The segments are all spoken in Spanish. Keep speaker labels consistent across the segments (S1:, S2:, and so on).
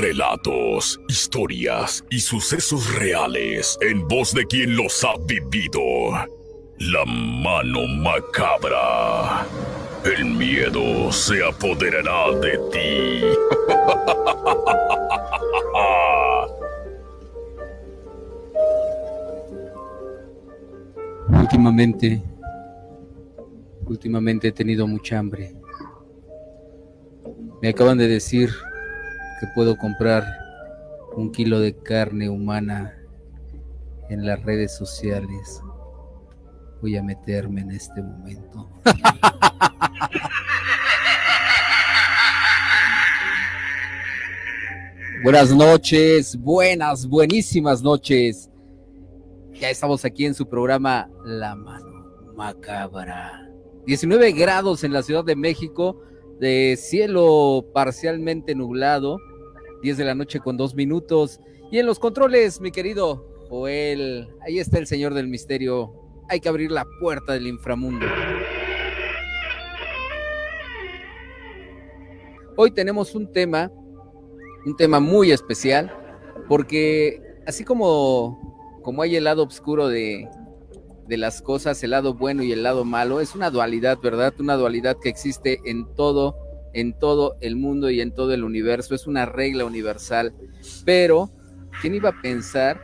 S1: Relatos, historias y sucesos reales en voz de quien los ha vivido. La mano macabra. El miedo se apoderará de ti.
S2: Últimamente, últimamente he tenido mucha hambre. Me acaban de decir que puedo comprar un kilo de carne humana en las redes sociales. Voy a meterme en este momento. Buenas noches, buenas, buenísimas noches. Ya estamos aquí en su programa La Mano Macabra. 19 grados en la Ciudad de México, de cielo parcialmente nublado, 10 de la noche con dos minutos. Y en los controles, mi querido Joel, ahí está el Señor del Misterio. Hay que abrir la puerta del inframundo. Hoy tenemos un tema, un tema muy especial, porque así como como hay el lado oscuro de, de las cosas, el lado bueno y el lado malo, es una dualidad, ¿verdad? Una dualidad que existe en todo, en todo el mundo y en todo el universo, es una regla universal. Pero, ¿quién iba a pensar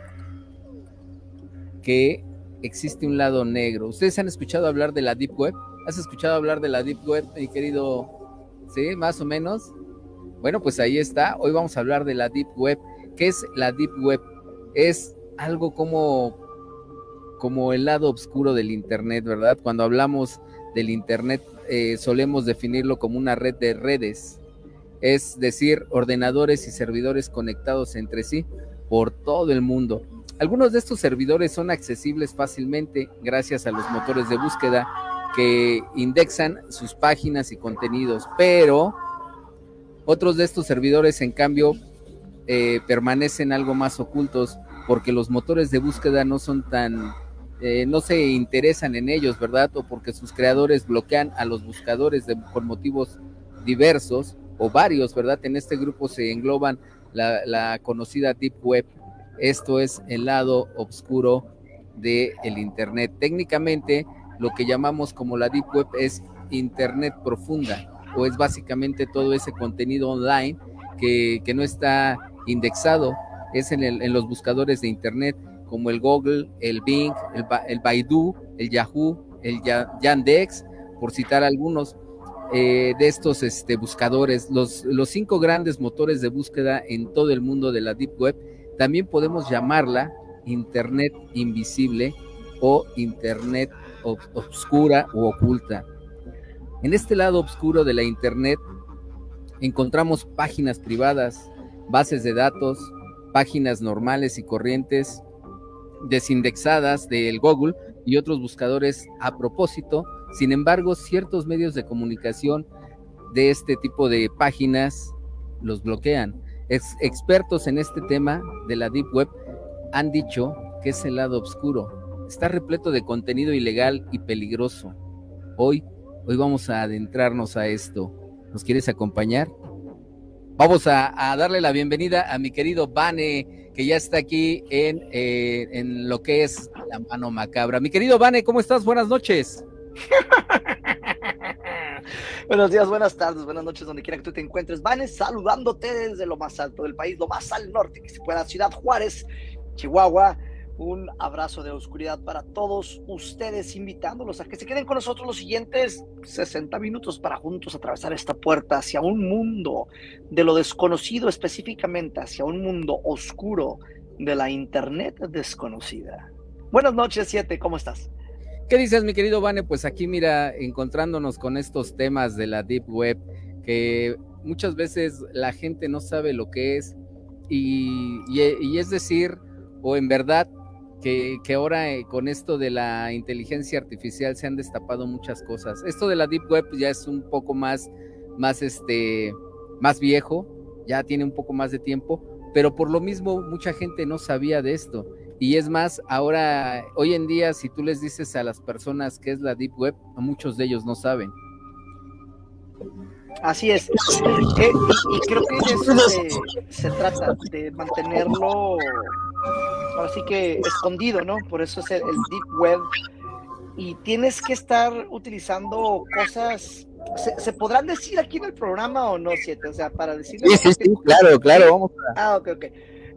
S2: que existe un lado negro? ¿Ustedes han escuchado hablar de la Deep Web? ¿Has escuchado hablar de la Deep Web, mi querido? ¿Sí? Más o menos. Bueno, pues ahí está. Hoy vamos a hablar de la Deep Web. ¿Qué es la Deep Web? Es algo como, como el lado oscuro del Internet, ¿verdad? Cuando hablamos del Internet eh, solemos definirlo como una red de redes, es decir, ordenadores y servidores conectados entre sí por todo el mundo. Algunos de estos servidores son accesibles fácilmente gracias a los motores de búsqueda que indexan sus páginas y contenidos, pero otros de estos servidores, en cambio, eh, permanecen algo más ocultos porque los motores de búsqueda no son tan, eh, no se interesan en ellos, ¿verdad? O porque sus creadores bloquean a los buscadores de, por motivos diversos o varios, ¿verdad? En este grupo se engloban la, conocida Deep Web. Esto es el lado oscuro del el Internet. Técnicamente, lo que llamamos como la Deep Web es Internet profunda o es básicamente todo ese contenido online que, que no está indexado es en, los buscadores de Internet como el Google, el Bing, el, Baidu, el Yahoo, el Yandex, por citar algunos eh, de estos este, buscadores, los, los cinco grandes motores de búsqueda en todo el mundo de la Deep Web, también podemos llamarla Internet invisible o Internet obscura o oculta. En este lado oscuro de la Internet encontramos páginas privadas, bases de datos, páginas normales y corrientes desindexadas del Google y otros buscadores a propósito. Sin embargo, ciertos medios de comunicación de este tipo de páginas los bloquean. expertos en este tema de la Deep Web han dicho que es el lado oscuro. Está repleto de contenido ilegal y peligroso. Hoy, hoy vamos a adentrarnos a esto. ¿Nos quieres acompañar? Vamos a, darle la bienvenida a mi querido Vane, que ya está aquí en, eh, en lo que es la mano macabra. Mi querido Vane, ¿cómo estás? Buenas noches.
S3: Buenos días, buenas tardes, buenas noches, donde quiera que tú te encuentres. Vane, saludándote desde lo más alto del país, lo más al norte que se pueda, Ciudad Juárez, Chihuahua. Un abrazo de oscuridad para todos ustedes, invitándolos a que se queden con nosotros los siguientes 60 minutos para juntos atravesar esta puerta hacia un mundo de lo desconocido, específicamente hacia un mundo oscuro de la Internet desconocida. Buenas noches, Siete, ¿cómo estás?
S2: ¿Qué dices, mi querido Vane? Pues aquí, mira, encontrándonos con estos temas de la Deep Web, que muchas veces la gente no sabe lo que es, y, y es decir, o en verdad que, ahora eh, con esto de la inteligencia artificial se han destapado muchas cosas. Esto de la Deep Web ya es un poco más, más, este, más viejo, ya tiene un poco más de tiempo, pero por lo mismo mucha gente no sabía de esto. Y es más, ahora, hoy en día, si tú les dices a las personas qué es la Deep Web, muchos de ellos no saben.
S3: Así es. Eh, y, creo que eso se, trata, de mantenerlo así que escondido, ¿no? Por eso es el, Deep Web. Y tienes que estar utilizando cosas ¿Se, podrán decir aquí en el programa o no, Siete? O sea, para decir.
S2: Sí, sí, sí, claro, claro, vamos
S3: Ah, ok, ok.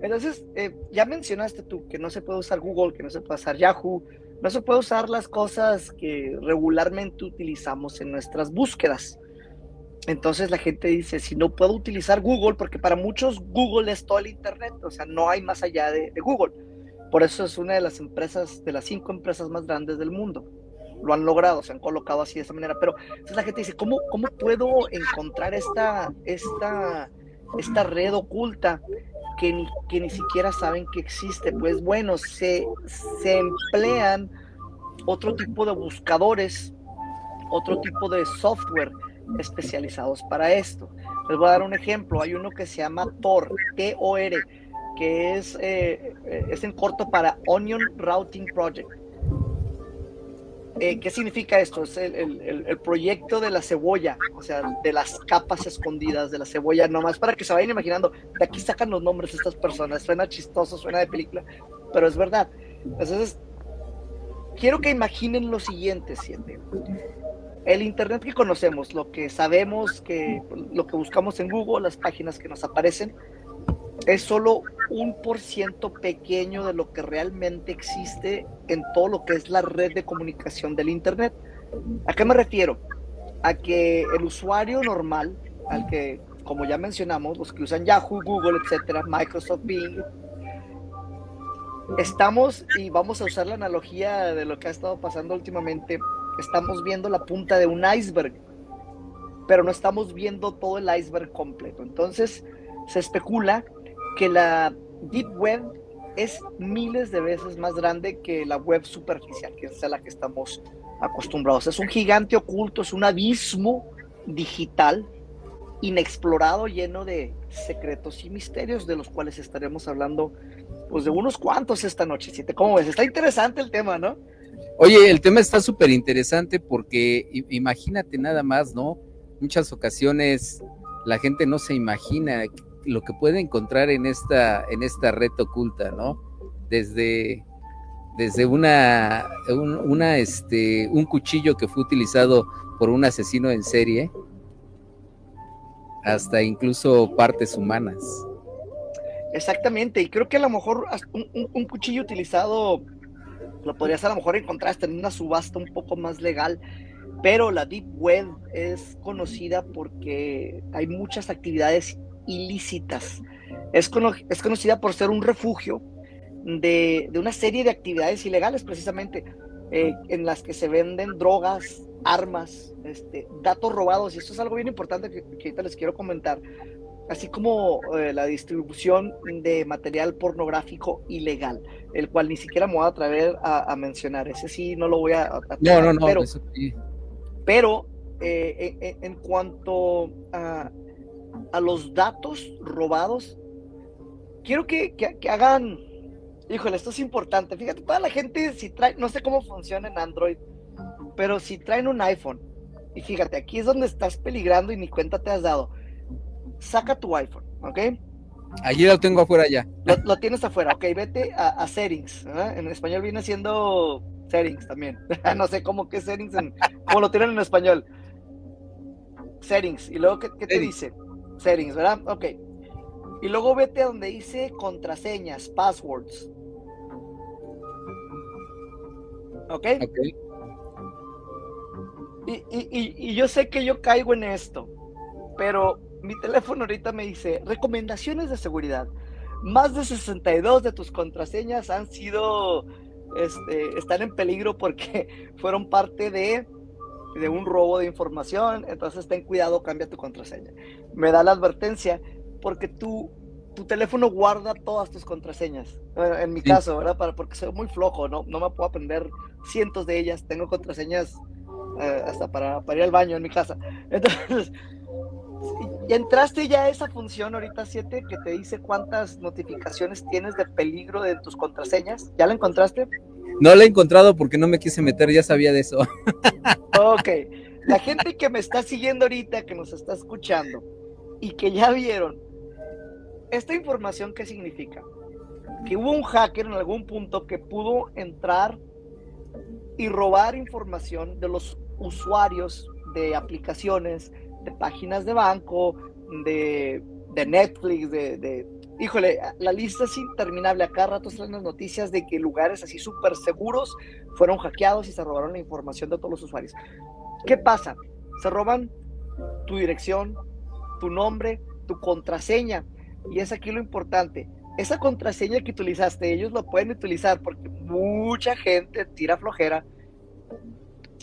S3: Entonces, eh, ya mencionaste tú que no se puede usar Google, que no se puede usar Yahoo, no se puede usar las cosas que regularmente utilizamos en nuestras búsquedas. Entonces la gente dice, si no puedo utilizar Google, porque para muchos Google es todo el Internet, o sea, no hay más allá de, Google. Por eso es una de las empresas, de las cinco empresas más grandes del mundo lo han logrado, se han colocado así de esa manera, pero entonces la gente dice, ¿cómo, cómo puedo encontrar esta, esta, esta red oculta que ni, que ni siquiera saben que existe? Pues bueno, se, se emplean otro tipo de buscadores, otro tipo de software especializados para esto. Les voy a dar un ejemplo, hay uno que se llama Tor, T-O-R, que es, eh, es en corto para Onion Routing Project eh, ¿Qué significa esto? Es el, proyecto de la cebolla, o sea, de las capas escondidas de la cebolla, nomás para que se vayan imaginando. De aquí sacan los nombres de estas personas. Suena chistoso, suena de película, pero es verdad. Entonces, quiero que imaginen lo siguiente. El Internet que conocemos, lo que sabemos, que lo que buscamos en Google, las páginas que nos aparecen, es solo un por ciento pequeño de lo que realmente existe en todo lo que es la red de comunicación del Internet. ¿A qué me refiero? A que el usuario normal, al que, como ya mencionamos, los que usan Yahoo, Google, etcétera, Microsoft Bing, estamos, y vamos a usar la analogía de lo que ha estado pasando últimamente, estamos viendo la punta de un iceberg, pero no estamos viendo todo el iceberg completo. Entonces, se especula que la Deep Web es miles de veces más grande que la web superficial, que es a la que estamos acostumbrados. Es un gigante oculto, es un abismo digital inexplorado, lleno de secretos y misterios de los cuales estaremos hablando, pues de unos cuantos esta noche. ¿Cómo ves? Está interesante el tema, ¿no?
S2: Oye, el tema está súper interesante porque imagínate nada más, ¿no? Muchas ocasiones la gente no se imagina lo que puede encontrar en esta, en esta red oculta, ¿no? Desde, desde una, una, este, un cuchillo que fue utilizado por un asesino en serie, hasta incluso partes humanas.
S3: Exactamente, y creo que a lo mejor un, cuchillo utilizado lo podrías a lo mejor encontrar hasta en una subasta un poco más legal, pero la Deep Web es conocida porque hay muchas actividades ilícitas. Es, es conocida por ser un refugio de, una serie de actividades ilegales, precisamente, eh, en las que se venden drogas, armas, este, datos robados, y esto es algo bien importante que, ahorita les quiero comentar, así como eh, la distribución de material pornográfico ilegal, el cual ni siquiera me voy a atrever a, mencionar, ese sí no lo voy a...
S2: no, no, no,
S3: pero, pero eh, en cuanto a a los datos robados, quiero que, hagan, híjole, esto es importante. Fíjate, toda la gente, si trae, no sé cómo funciona en Android, pero si traen un iPhone, y fíjate, aquí es donde estás peligrando y ni cuenta te has dado. Saca tu iPhone, ¿ok?
S2: Allí lo tengo afuera ya.
S3: Lo, tienes afuera, ok, vete a, settings. En español viene siendo settings también. no sé cómo que settings, en, cómo lo tienen en español. Settings. Y luego, ¿qué, te dice? Settings, ¿verdad? Ok. Y luego vete a donde dice contraseñas, passwords. ¿Ok? Ok. Y, y, yo sé que yo caigo en esto, pero mi teléfono ahorita me dice recomendaciones de seguridad. Más de 62 de tus contraseñas han sido, este, están en peligro porque fueron parte de de un robo de información, entonces ten cuidado, cambia tu contraseña. Me da la advertencia porque tu, tu teléfono guarda todas tus contraseñas. en mi caso, ¿verdad? Para, porque soy muy flojo, ¿no? No me puedo aprender cientos de ellas. Tengo contraseñas eh, hasta para, para, ir al baño en mi casa. Entonces, ¿y entraste ya a esa función ahorita 7 que te dice cuántas notificaciones tienes de peligro de tus contraseñas? ¿Ya la encontraste?
S2: No la he encontrado porque no me quise meter, ya sabía de eso.
S3: Ok, la gente que me está siguiendo ahorita, que nos está escuchando y que ya vieron, ¿esta información qué significa? Que hubo un hacker en algún punto que pudo entrar y robar información de los usuarios de aplicaciones, de páginas de banco, de, Netflix, de, Híjole, la lista es interminable. Acá rato salen las noticias de que lugares así súper seguros fueron hackeados y se robaron la información de todos los usuarios. ¿Qué pasa? Se roban tu dirección, tu nombre, tu contraseña. Y es aquí lo importante. Esa contraseña que utilizaste, ellos lo pueden utilizar porque mucha gente tira flojera.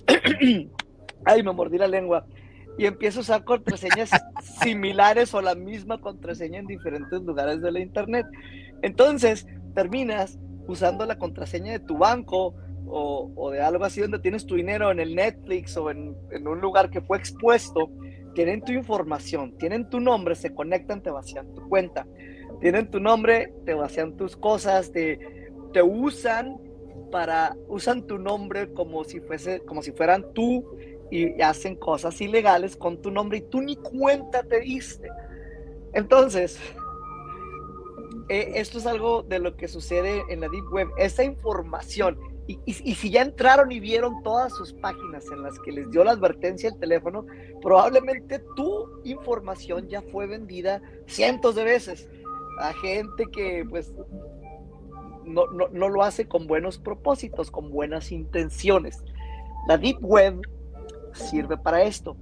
S3: Ay, me mordí la lengua y empiezo a usar contraseñas similares o la misma contraseña en diferentes lugares de la internet. Entonces, terminas usando la contraseña de tu banco o, de algo así donde tienes tu dinero en el Netflix o en, un lugar que fue expuesto, tienen tu información, tienen tu nombre, se conectan, te vacían tu cuenta. Tienen tu nombre, te vacían tus cosas, te, te usan para, usan tu nombre como si fuese, como si fueran tú y hacen cosas ilegales con tu nombre y tú ni cuenta te diste. Entonces, eh, esto es algo de lo que sucede en la Deep Web. Esa información, y, y, si ya entraron y vieron todas sus páginas en las que les dio la advertencia el teléfono, probablemente tu información ya fue vendida cientos de veces a gente que pues no, no, no lo hace con buenos propósitos, con buenas intenciones. La Deep Web sirve para esto.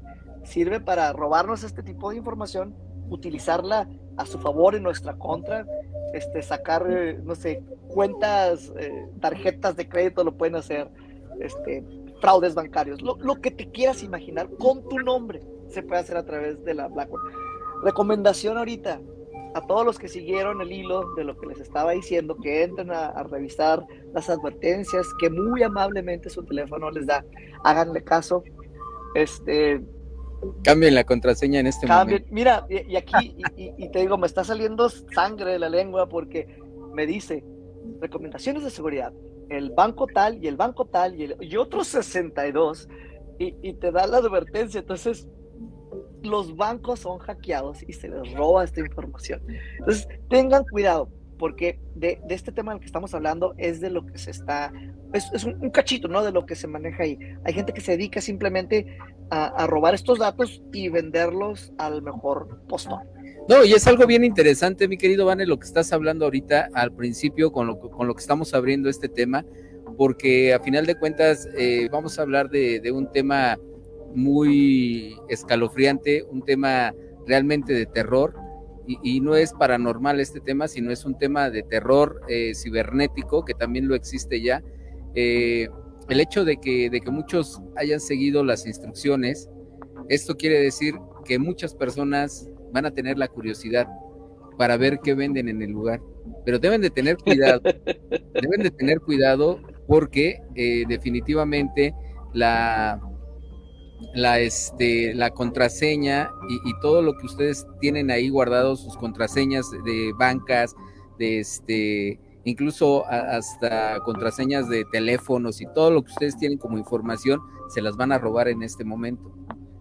S3: Sirve para robarnos este tipo de información, utilizarla a su favor en nuestra contra, este, sacar, eh, no sé, cuentas, eh, tarjetas de crédito lo pueden hacer, este, fraudes bancarios, lo, lo, que te quieras imaginar con tu nombre se puede hacer a través de la Blackwell. Recomendación ahorita a todos los que siguieron el hilo de lo que les estaba diciendo, que entren a, a revisar las advertencias que muy amablemente su teléfono les da. Háganle caso, este.
S2: Cambien la contraseña en este momento.
S3: Mira, y, aquí, y, te digo, me está saliendo sangre de la lengua porque me dice recomendaciones de seguridad, el banco tal y el banco tal y, y otros 62, y, y te da la advertencia. Entonces, los bancos son hackeados y se les roba esta información. Entonces, tengan cuidado, porque de, de, este tema del que estamos hablando es de lo que se está es, un, cachito, ¿no? De lo que se maneja ahí. Hay gente que se dedica simplemente a, robar estos datos y venderlos al mejor postor.
S2: No, y es algo bien interesante, mi querido Vane, lo que estás hablando ahorita al principio con lo, con lo que estamos abriendo este tema, porque a final de cuentas eh, vamos a hablar de, un tema muy escalofriante, un tema realmente de terror, y, no es paranormal este tema, sino es un tema de terror eh, cibernético, que también lo existe ya, eh, el hecho de que, de que muchos hayan seguido las instrucciones, esto quiere decir que muchas personas van a tener la curiosidad para ver qué venden en el lugar. Pero deben de tener cuidado, deben de tener cuidado porque eh, definitivamente la, la, este, la contraseña y, y, todo lo que ustedes tienen ahí guardado, sus contraseñas de bancas, de este, incluso hasta contraseñas de teléfonos y todo lo que ustedes tienen como información, se las van a robar en este momento.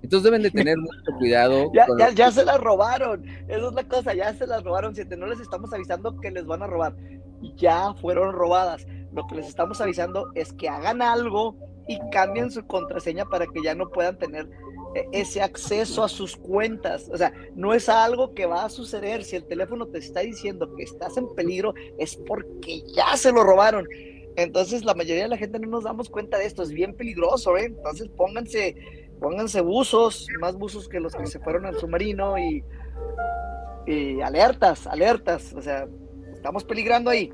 S2: Entonces deben de tener mucho cuidado.
S3: ya, ya, ya, se las robaron, esa es la cosa, ya se las robaron, si no les estamos avisando que les van a robar, ya fueron robadas. Lo que les estamos avisando es que hagan algo y cambien su contraseña para que ya no puedan tener ese acceso a sus cuentas. O sea, no es algo que va a suceder. Si el teléfono te está diciendo que estás en peligro, es porque ya se lo robaron. Entonces, la mayoría de la gente no nos damos cuenta de esto. Es bien peligroso, ¿eh? Entonces, pónganse, pónganse buzos, más buzos que los que se fueron al submarino y, y alertas, alertas. O sea, estamos peligrando ahí.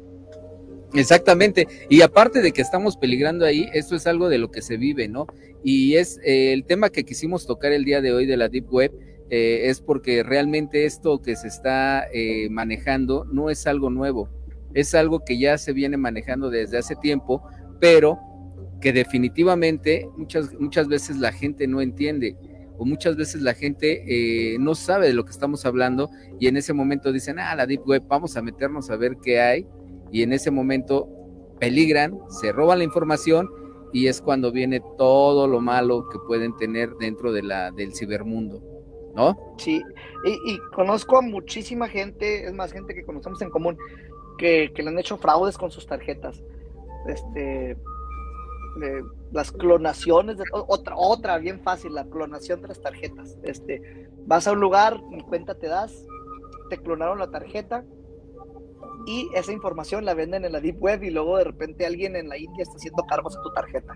S2: Exactamente. Y aparte de que estamos peligrando ahí, esto es algo de lo que se vive, ¿no? Y es eh, el tema que quisimos tocar el día de hoy de la Deep Web, eh, es porque realmente esto que se está eh, manejando no es algo nuevo, es algo que ya se viene manejando desde hace tiempo, pero que definitivamente muchas, muchas veces la gente no entiende o muchas veces la gente eh, no sabe de lo que estamos hablando y en ese momento dicen, ah, la Deep Web, vamos a meternos a ver qué hay y en ese momento peligran, se roban la información y es cuando viene todo lo malo que pueden tener dentro de la, del cibermundo, ¿no?
S3: Sí, y, conozco a muchísima gente, es más gente que conocemos en común, que, que le han hecho fraudes con sus tarjetas. Este, las clonaciones, de, otra, otra bien fácil, la clonación de las tarjetas. Este, vas a un lugar, ni cuenta te das, te clonaron la tarjeta y esa información la venden en la Deep Web y luego de repente alguien en la India está haciendo cargos a tu tarjeta.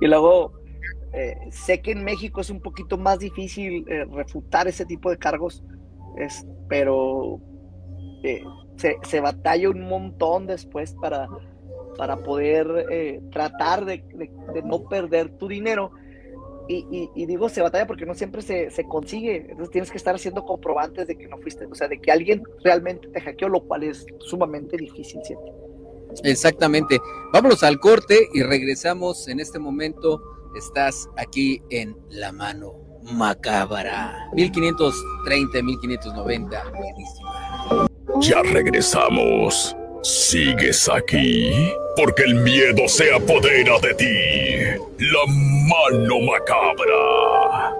S3: Y luego eh, sé que en México es un poquito más difícil eh, refutar ese tipo de cargos, es, pero eh, se, se batalla un montón después para para poder eh, tratar de, no perder tu dinero. Y, digo se batalla porque no siempre se, consigue, entonces tienes que estar haciendo comprobantes de que no fuiste, o sea, de que alguien realmente te hackeó, lo cual es sumamente difícil siempre.
S2: Exactamente. Vámonos al corte y regresamos en este momento. Estás aquí en La Mano Macabra. 1530, 1590.
S1: Ya regresamos. ¿Sigues aquí? Porque el miedo se apodera de ti. La mano macabra.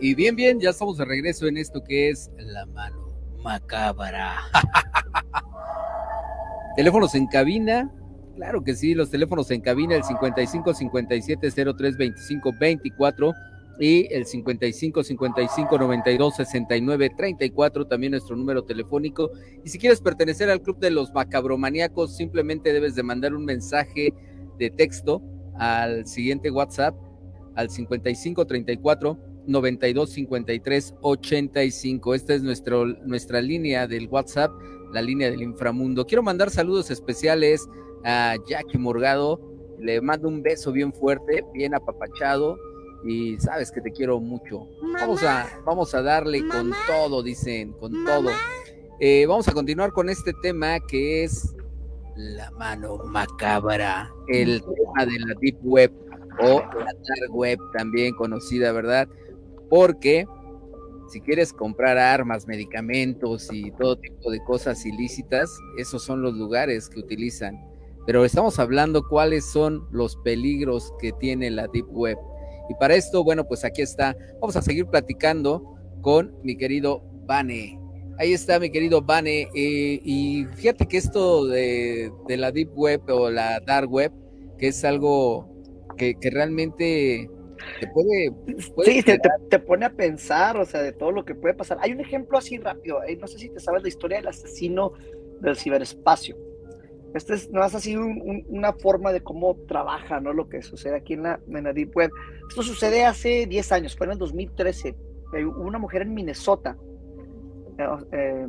S2: Y bien, bien, ya estamos de regreso en esto que es la mano macabra. Teléfonos en cabina. Claro que sí, los teléfonos en cabina, el 55 57 03 25 24 y el 55 55 92 69 34, también nuestro número telefónico. Y si quieres pertenecer al club de los macabromaníacos, simplemente debes de mandar un mensaje de texto al siguiente WhatsApp, al 55 34 92 53 85. Esta es nuestro, nuestra línea del WhatsApp, la línea del inframundo. Quiero mandar saludos especiales a Jackie Morgado. Le mando un beso bien fuerte, bien apapachado y sabes que te quiero mucho. vamos a, vamos a darle con todo, dicen, con todo. Eh, vamos a continuar con este tema que es la mano macabra, el tema de la Deep Web o la Dark Web también conocida, ¿verdad? Porque si quieres comprar armas, medicamentos y todo tipo de cosas ilícitas, esos son los lugares que utilizan. Pero estamos hablando cuáles son los peligros que tiene la Deep Web. Y para esto, bueno, pues aquí está. Vamos a seguir platicando con mi querido Bane. Ahí está mi querido Bane. Eh, y fíjate que esto de, la Deep Web o la Dark Web, que es algo que, realmente te puede...
S3: sí, te, te, pone a pensar, o sea, de todo lo que puede pasar. Hay un ejemplo así rápido. Eh, no sé si te sabes la historia del asesino del ciberespacio. Esta es más así una forma de cómo trabaja, ¿no? Lo que sucede aquí en la, Deep Web. Esto sucede hace 10 años, fue en el 2013. Hubo una mujer en Minnesota, eh,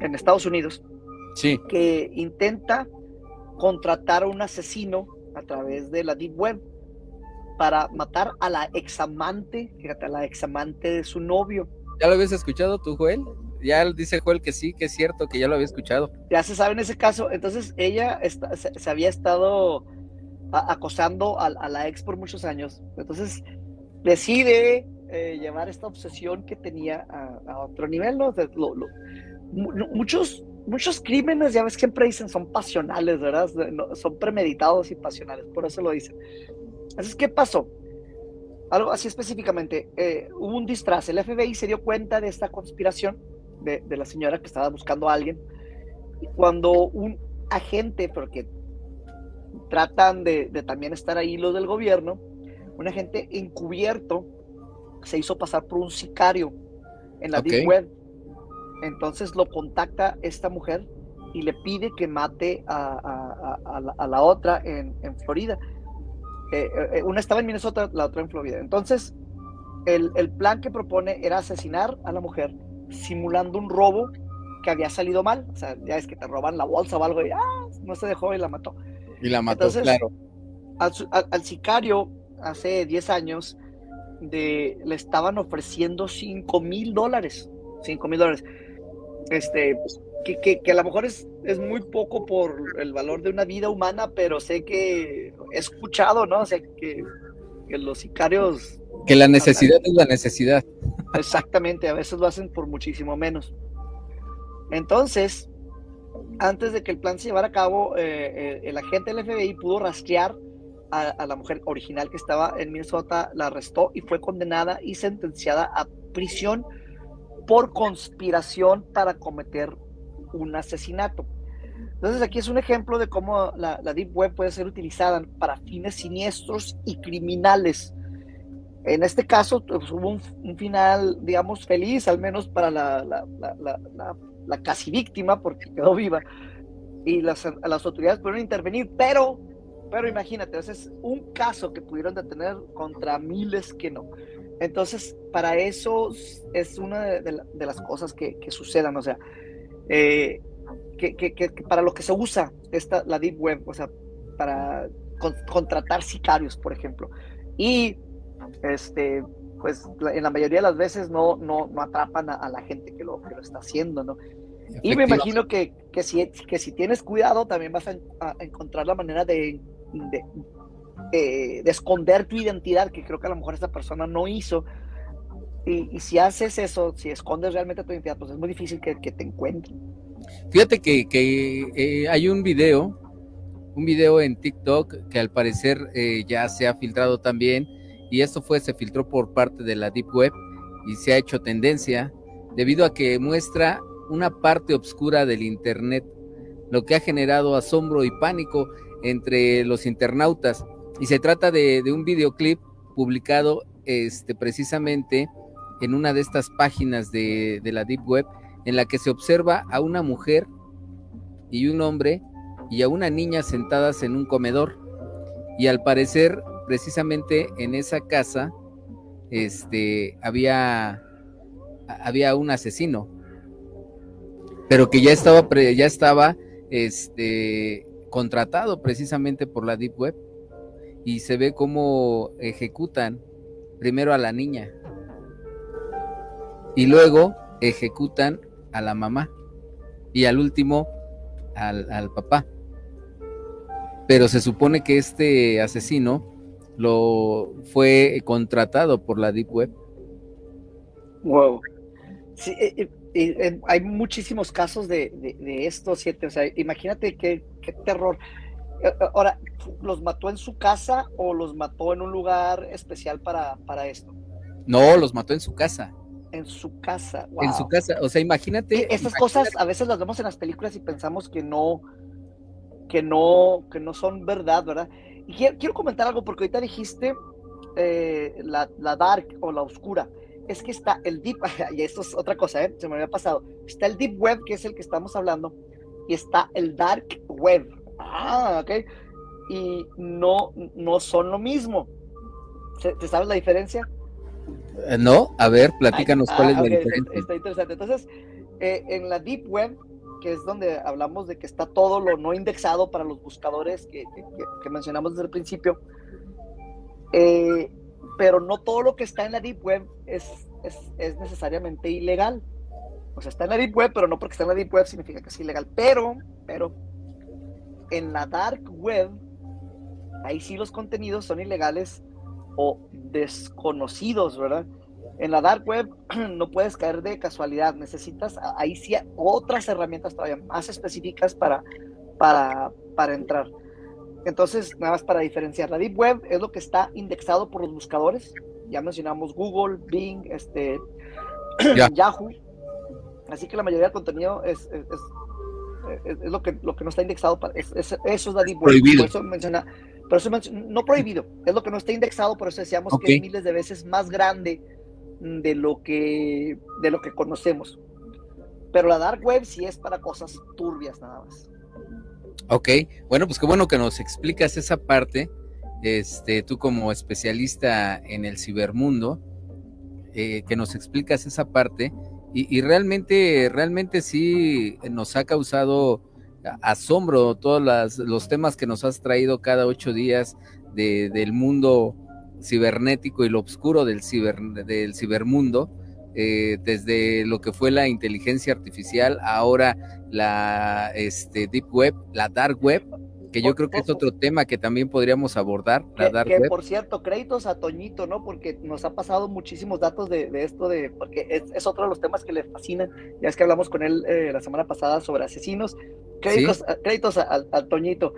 S3: en Estados Unidos,
S2: sí.
S3: que intenta contratar a un asesino a través de la Deep Web para matar a la examante, fíjate, a la examante de su novio.
S2: ¿Ya lo habías escuchado tú, Joel? Ya dice Joel que sí, que es cierto, que ya lo había escuchado.
S3: Ya se sabe en ese caso. Entonces ella se, había estado acosando a, la ex por muchos años. Entonces decide eh, llevar esta obsesión que tenía a, otro nivel. muchos, muchos crímenes, ya ves, siempre dicen, son pasionales, ¿verdad? son premeditados y pasionales, por eso lo dicen. Entonces, ¿qué pasó? Algo así específicamente, eh, hubo un disfraz, el FBI se dio cuenta de esta conspiración de, la señora que estaba buscando a alguien. Cuando un agente, porque tratan de, también estar ahí los del gobierno, un agente encubierto se hizo pasar por un sicario en la Deep Web. Entonces lo contacta esta mujer y le pide que mate a, la, otra en, Florida. Eh, eh, una estaba en Minnesota, la otra en Florida. Entonces, el, el, plan que propone era asesinar a la mujer simulando un robo que había salido mal. O sea, ya es que te roban la bolsa o algo y ah, no se dejó y la mató.
S2: Y la mató, claro.
S3: Al, sicario, hace 10 años, de, le estaban ofreciendo 5 mil dólares, 5 mil dólares. Este, que, que, que, a lo mejor es, es muy poco por el valor de una vida humana, pero sé que he escuchado, ¿no? O sea, que, que los sicarios...
S2: Que la necesidad es la necesidad.
S3: Exactamente, a veces lo hacen por muchísimo menos. Entonces, antes de que el plan se llevara a cabo, eh, eh, el agente del FBI pudo rastrear a, la mujer original que estaba en Minnesota, la arrestó y fue condenada y sentenciada a prisión por conspiración para cometer un asesinato. Entonces aquí es un ejemplo de cómo la Deep Web puede ser utilizada para fines siniestros y criminales. En este caso pues, hubo un, un, final, digamos, feliz, al menos para la, la, la, casi víctima, porque quedó viva, y las, las autoridades pudieron intervenir, pero, pero imagínate, ese es un caso que pudieron detener contra miles que no. Entonces, para eso es una de, de las cosas que, que, sucedan, o sea, eh, que, que, que, para lo que se usa esta, la Deep Web, o sea, para con, contratar sicarios, por ejemplo. Y este, pues en la mayoría de las veces no, no, no atrapan a, a la gente que lo, que lo está haciendo, ¿no? Y me imagino que, que, si, que si tienes cuidado, también vas a, a encontrar la manera de, de, eh, de, esconder tu identidad, que creo que a lo mejor esta persona no hizo. Y, y si haces eso, si escondes realmente tu identidad, pues es muy difícil que, que te encuentren.
S2: Fíjate que, que eh, hay un video, un video en TikTok que al parecer eh, ya se ha filtrado también y esto fue, se filtró por parte de la Deep Web y se ha hecho tendencia debido a que muestra una parte oscura del Internet, lo que ha generado asombro y pánico entre los internautas. Y se trata de, de un videoclip publicado este, precisamente en una de estas páginas de, de la Deep Web, en la que se observa a una mujer y un hombre y a una niña sentadas en un comedor. Y al parecer precisamente en esa casa este, había, había un asesino, pero que ya estaba, ya estaba este, contratado precisamente por la Deep Web y se ve cómo ejecutan primero a la niña y luego ejecutan a la mamá y al último al, al papá. Pero se supone que este asesino lo fue contratado por la Deep Web.
S3: Wow. Sí, eh, eh, hay muchísimos casos de, de, de, esto, siete. O sea, imagínate qué, qué terror. Ahora, ¿los mató en su casa o los mató en un lugar especial para, para esto?
S2: No, los mató en su casa.
S3: En su casa. Wow.
S2: En su casa. O sea, imagínate.
S3: Estas
S2: imagínate.
S3: cosas a veces las vemos en las películas y pensamos que no, que no, que no son verdad, ¿verdad? Y quiero, quiero comentar algo porque ahorita dijiste eh, la, la, dark o la oscura. Es que está el deep, y esto es otra cosa, ¿eh? se me había pasado. Está el deep web, que es el que estamos hablando, y está el dark web. Ah, ok. Y no, no son lo mismo. ¿Te sabes la diferencia?
S2: Eh, no, a ver, platícanos Ay, cuál ah, es la okay, diferencia.
S3: Está, está interesante. Entonces, eh, en la deep web que es donde hablamos de que está todo lo no indexado para los buscadores que, que, mencionamos desde el principio. Eh, pero no todo lo que está en la Deep Web es, es, es, necesariamente ilegal. O sea, está en la Deep Web, pero no porque está en la Deep Web significa que es ilegal. Pero, pero, en la Dark Web, ahí sí los contenidos son ilegales o desconocidos, ¿verdad? En la dark web no puedes caer de casualidad, necesitas ahí sí otras herramientas todavía más específicas para, para, para entrar. Entonces, nada más para diferenciar, la Deep Web es lo que está indexado por los buscadores, ya mencionamos Google, Bing, este, yeah. Yahoo, así que la mayoría del contenido es, es, es, es, lo, que, lo que no está indexado, para, eso es la Deep Web.
S2: Prohibido.
S3: Por eso menciona, por eso menciona, no prohibido, es lo que no está indexado, por eso decíamos okay. que es miles de veces más grande de lo que de lo que conocemos. Pero la dark web sí es para cosas turbias nada más.
S2: Ok, bueno, pues qué bueno que nos explicas esa parte. Este, tú como especialista en el cibermundo, eh, que nos explicas esa parte y, y, realmente, realmente sí nos ha causado asombro todos los temas que nos has traído cada ocho días de, del mundo cibernético y lo oscuro del, ciber, del cibermundo, eh, desde lo que fue la inteligencia artificial, ahora la este, Deep Web, la Dark Web, que yo creo que es otro tema que también podríamos abordar.
S3: La Dark Web. por cierto, créditos a Toñito, ¿no? Porque nos ha pasado muchísimos datos de, esto, de porque es, otro de los temas que le fascinan. Ya es que hablamos con él eh, la semana pasada sobre asesinos. Créditos, créditos a, Toñito.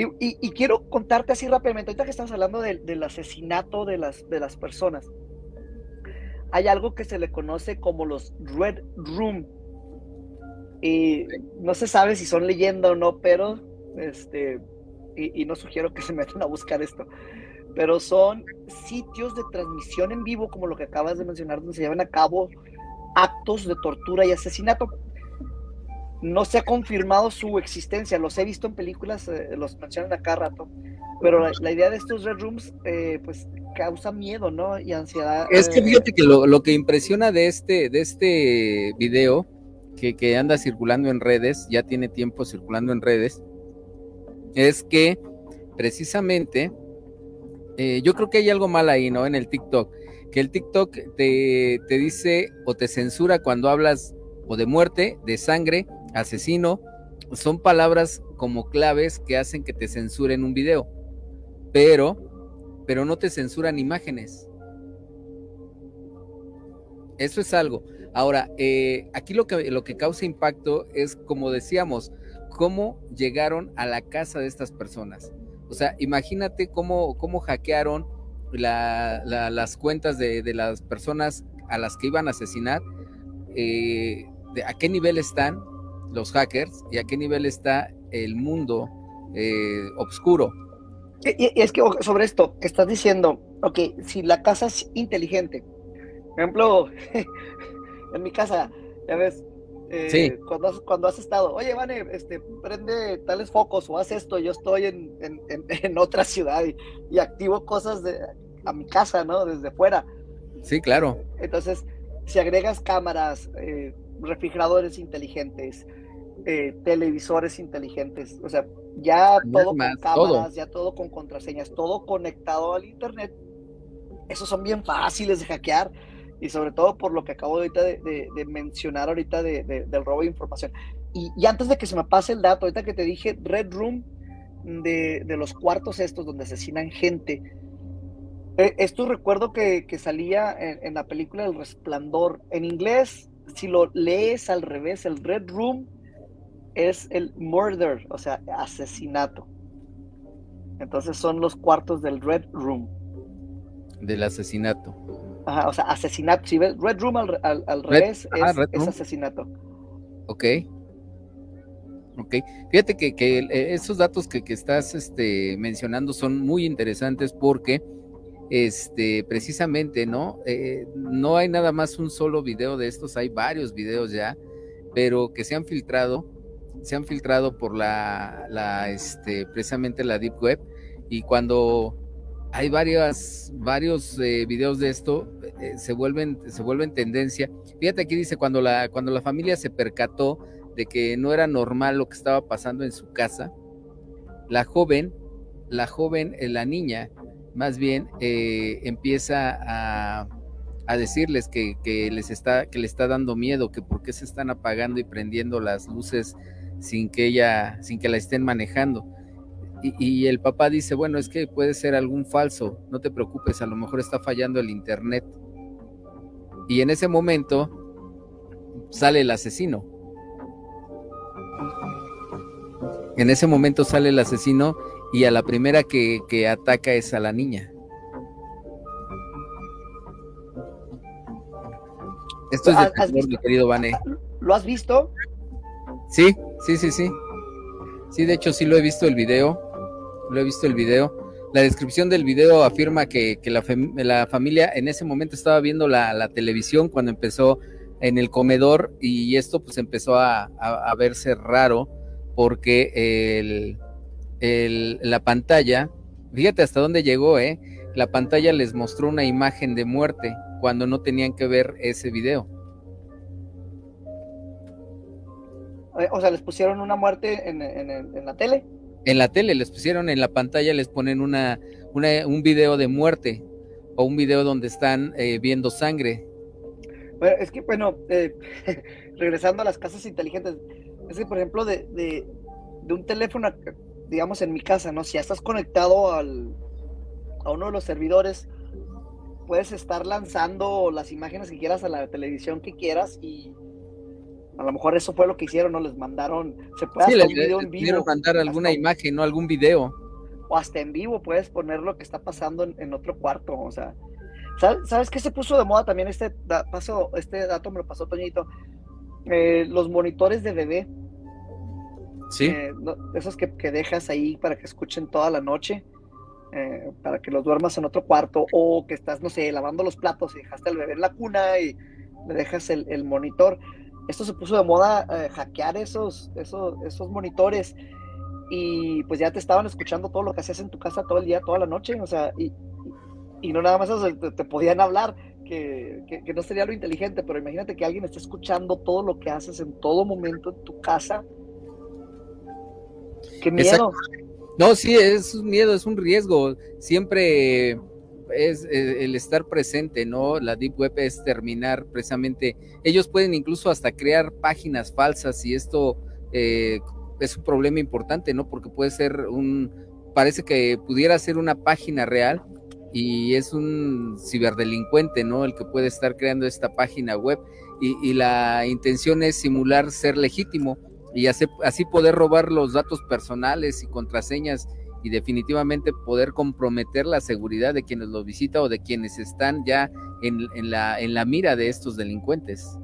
S3: Y, quiero contarte así rápidamente, ahorita que estamos hablando del asesinato de las, de las personas hay algo que se le conoce como los Red Room. Y no se sabe si son leyenda o no, pero este, y, no sugiero que se metan a buscar esto, pero son sitios de transmisión en vivo, como lo que acabas de mencionar, donde se llevan a cabo actos de tortura y asesinato. No se ha confirmado su existencia, los he visto en películas, eh, los mencionan a cada rato, pero la, idea de estos Red Rooms, eh, pues causa miedo, ¿no? Y ansiedad.
S2: Es que eh, fíjate que lo, que impresiona de este, de este video que, anda circulando en redes, ya tiene tiempo circulando en redes, es que precisamente eh, yo creo que hay algo mal ahí, ¿no? En el TikTok, que el TikTok te, te dice o te censura cuando hablas o de muerte, de sangre, asesino, son palabras como claves que hacen que te censuren un video. Pero pero no te censuran imágenes. Eso es algo. Ahora, eh, aquí lo que, lo que causa impacto es, como decíamos, cómo llegaron a la casa de estas personas. O sea, imagínate cómo, cómo hackearon las cuentas de, las personas a las que iban a asesinar, eh, de, a qué nivel están los hackers y a qué nivel está el mundo eh, oscuro.
S3: Y, es que sobre esto, estás diciendo, ok, si la casa es inteligente, por ejemplo, en mi casa, ya ves, eh, cuando, has, cuando has estado, oye, Vane, este, prende tales focos o haz esto, yo estoy en, en, otra ciudad y, activo cosas de, a mi casa, ¿no? Desde fuera.
S2: Sí, claro.
S3: Entonces, si agregas cámaras, eh, refrigeradores inteligentes, eh, televisores inteligentes, o sea, ya todo con cámaras, ya todo con contraseñas, todo conectado al internet. Esos son bien fáciles de hackear y sobre todo por lo que acabo ahorita de, mencionar ahorita del robo de información. Y, antes de que se me pase el dato, ahorita que te dije Red Room de, los cuartos estos donde asesinan gente, eh, esto recuerdo que, salía en, en, la película El Resplandor. En inglés, si lo lees al revés, el Red Room es el murder, o sea, asesinato. Entonces son los cuartos del Red Room.
S2: Del asesinato.
S3: Ajá, o sea, asesinato. Si ves Red Room al, revés, ah, es, asesinato.
S2: Ok. Ok. Fíjate que, que esos datos que, que, estás este, mencionando son muy interesantes porque este, precisamente, ¿no? Eh, no hay nada más un solo video de estos, hay varios videos ya, pero que se han filtrado se han filtrado por la, la este, precisamente la Deep Web y cuando hay varias, varios eh, videos de esto, eh, se, vuelven, se vuelven tendencia. Fíjate aquí dice, cuando la, cuando la familia se percató de que no era normal lo que estaba pasando en su casa, la joven, la joven, eh, la niña, más bien, empieza a, a decirles que, que, les está, que le está dando miedo, que por qué se están apagando y prendiendo las luces sin que ella, sin que la estén manejando. Y, el papá dice, bueno, es que puede ser algún falso, no te preocupes, a lo mejor está fallando el internet. Y en ese momento sale el asesino. En ese momento sale el asesino y a la primera que, ataca es a la niña. Esto es de terror, mi querido Vane.
S3: ¿Lo has visto?
S2: Sí, sí, sí, sí. Sí, de hecho sí lo he visto el video. Lo he visto el video. La descripción del video afirma que, la, familia en ese momento estaba viendo la, televisión cuando empezó en el comedor y esto pues empezó a, verse raro porque el, la pantalla, fíjate hasta dónde llegó, ¿eh? La pantalla les mostró una imagen de muerte cuando no tenían que ver ese video.
S3: O sea, les pusieron una muerte en, en, la tele.
S2: En la tele, les pusieron en la pantalla, les ponen una, un video de muerte. o un video donde están eh, viendo sangre.
S3: Bueno, es que, bueno, eh, regresando a las casas inteligentes, es que, por ejemplo, de, de, un teléfono, digamos, en mi casa, ¿no? Si ya estás conectado al, a uno de los servidores, puedes estar lanzando las imágenes que quieras a la televisión que quieras y a lo mejor eso fue lo que hicieron, ¿no? Les mandaron,
S2: se puede hacer un video en vivo. mandar alguna imagen, ¿no? Algún video.
S3: O hasta en vivo puedes poner lo que está pasando en, otro cuarto, o sea. ¿Sabes qué se puso de moda también? Este, paso, este dato me lo pasó Toñito. Eh, los monitores de bebé.
S2: Sí.
S3: Eh, esos que, que, dejas ahí para que escuchen toda la noche. Eh, para que los duermas en otro cuarto. O que estás, no sé, lavando los platos y dejaste al bebé en la cuna y le dejas el, el monitor esto se puso de moda eh, hackear esos, esos, esos monitores y pues ya te estaban escuchando todo lo que hacías en tu casa todo el día, toda la noche, o sea, y, y no nada más te, podían hablar, que, que, no sería lo inteligente, pero imagínate que alguien esté escuchando todo lo que haces en todo momento en tu casa. Qué miedo.
S2: No, sí, es un miedo, es un riesgo. Siempre es eh, el estar presente, ¿no? La Deep Web es terminar precisamente, ellos pueden incluso hasta crear páginas falsas y esto eh, es un problema importante, ¿no? Porque puede ser un, parece que pudiera ser una página real y es un ciberdelincuente, ¿no? El que puede estar creando esta página web y, y la intención es simular ser legítimo y así, así poder robar los datos personales y contraseñas y definitivamente poder comprometer la seguridad de quienes lo visitan o de quienes están ya en, la, en la mira de estos delincuentes.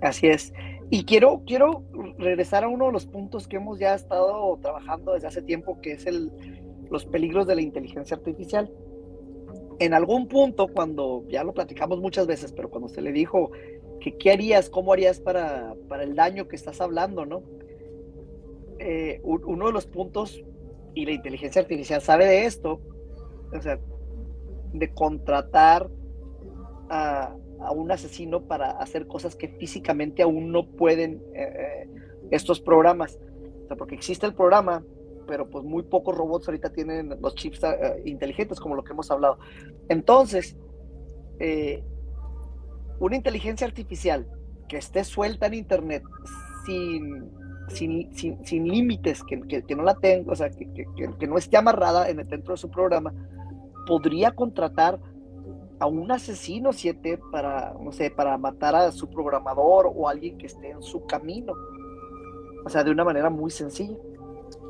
S3: Así es. Y quiero, quiero regresar a uno de los puntos que hemos ya estado trabajando desde hace tiempo, que es el, los peligros de la inteligencia artificial. En algún punto, cuando ya lo platicamos muchas veces, pero cuando se le dijo que qué harías, cómo harías para, para el daño que estás hablando, ¿no? Eh, uno de los puntos y la inteligencia artificial sabe de esto, o sea, de contratar a, un asesino para hacer cosas que físicamente aún no pueden eh, eh, estos programas. O sea, porque existe el programa, pero pues muy pocos robots ahorita tienen los chips eh, inteligentes, como lo que hemos hablado. Entonces, una inteligencia artificial que esté suelta en Internet sin sin, sin, límites, que, que, no la tenga, o sea, que, que, no esté amarrada en el, dentro de su programa, podría contratar a un asesino siete para, no sé, para matar a su programador o alguien que esté en su camino. O sea, de una manera muy sencilla.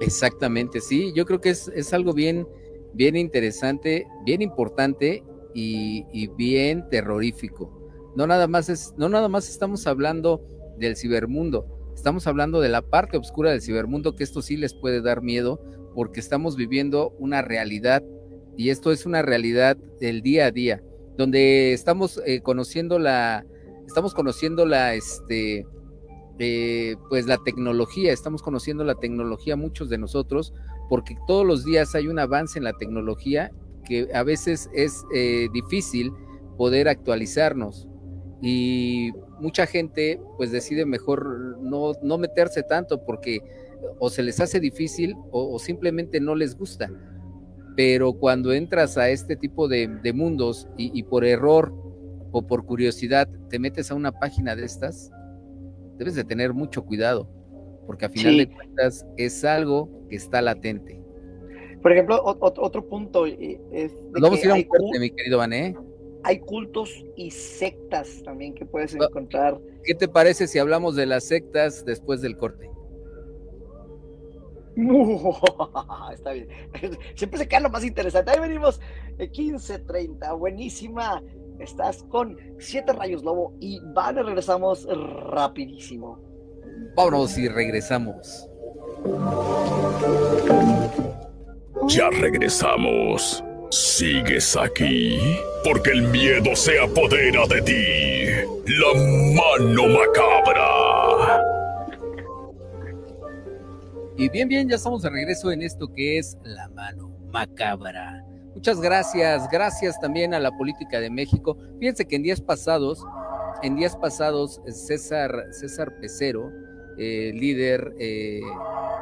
S2: Exactamente, sí, yo creo que es, es algo bien, bien interesante, bien importante y, y, bien terrorífico. No nada más es, no nada más estamos hablando del cibermundo, Estamos hablando de la parte oscura del cibermundo, que esto sí les puede dar miedo, porque estamos viviendo una realidad, y esto es una realidad del día a día, donde estamos eh, conociendo la, estamos conociendo la, este, eh, pues la tecnología, estamos conociendo la tecnología muchos de nosotros, porque todos los días hay un avance en la tecnología que a veces es eh, difícil poder actualizarnos. Y mucha gente pues decide mejor no, no meterse tanto porque o se les hace difícil o, simplemente no les gusta. Pero cuando entras a este tipo de, mundos y, por error o por curiosidad te metes a una página de estas, debes de tener mucho cuidado, porque a final de cuentas es algo que está latente.
S3: Por ejemplo, otro punto es...
S2: Vamos a ir a un corte, mi querido Vané
S3: hay cultos y sectas también que puedes encontrar.
S2: ¿Qué te parece si hablamos de las sectas después del corte?
S3: está bien. Siempre se queda lo más interesante. Ahí venimos, 15.30, eh, buenísima. Estás con Siete Rayos Lobo y van y regresamos rapidísimo.
S2: Vámonos y regresamos.
S1: Ya regresamos. ¿Sigues aquí? Porque el miedo se apodera de ti. La mano macabra.
S2: Y bien, bien, ya estamos de regreso en esto que es la mano macabra. Muchas gracias, gracias también a la política de México. Fíjense que en días pasados, en días pasados, César, César Pecero, eh, líder, eh,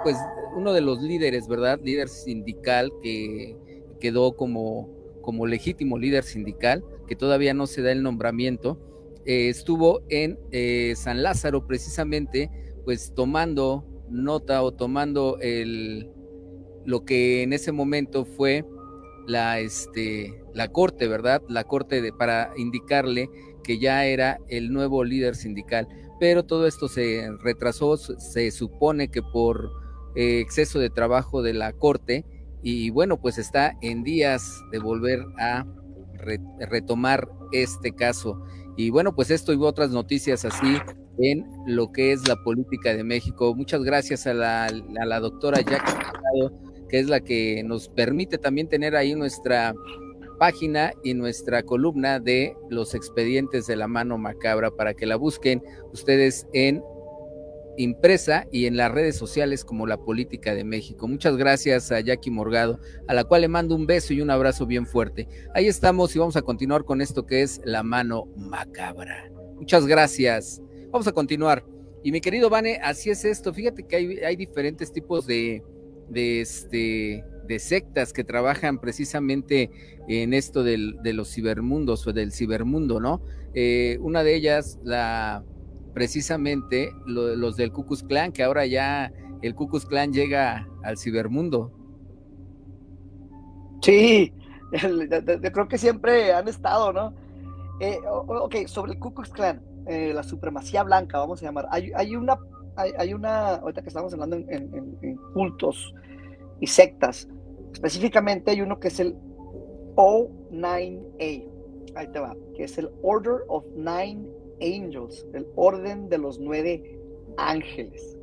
S2: pues uno de los líderes, ¿verdad? Líder sindical que quedó como, como legítimo líder sindical, que todavía no se da el nombramiento, eh, estuvo en eh, San Lázaro precisamente, pues tomando nota o tomando el, lo que en ese momento fue la, este, la corte, ¿verdad? La corte de, para indicarle que ya era el nuevo líder sindical. Pero todo esto se retrasó, se supone que por eh, exceso de trabajo de la corte, y bueno, pues está en días de volver a retomar este caso. Y bueno, pues esto y otras noticias así en lo que es la política de México. Muchas gracias a la, doctora Jackie que es la que nos permite también tener ahí nuestra página y nuestra columna de los expedientes de la mano macabra para que la busquen ustedes en impresa y en las redes sociales como la política de México. Muchas gracias a Jackie Morgado, a la cual le mando un beso y un abrazo bien fuerte. Ahí estamos y vamos a continuar con esto que es la mano macabra. Muchas gracias. Vamos a continuar. Y mi querido Vane, así es esto. Fíjate que hay, diferentes tipos de, de, este, de sectas que trabajan precisamente en esto del, de los cibermundos o del cibermundo, ¿no? Eh, una de ellas, la precisamente los del Ku Clan, que ahora ya el Ku Clan llega al cibermundo.
S3: Sí, creo que siempre han estado, ¿no? Eh, ok, sobre el Ku Clan, eh, la supremacía blanca, vamos a llamar, hay, hay una hay, una, ahorita que estamos hablando en, cultos y sectas, específicamente hay uno que es el O9A, ahí te va, que es el Order of Nine Angels, el orden de los nueve ángeles.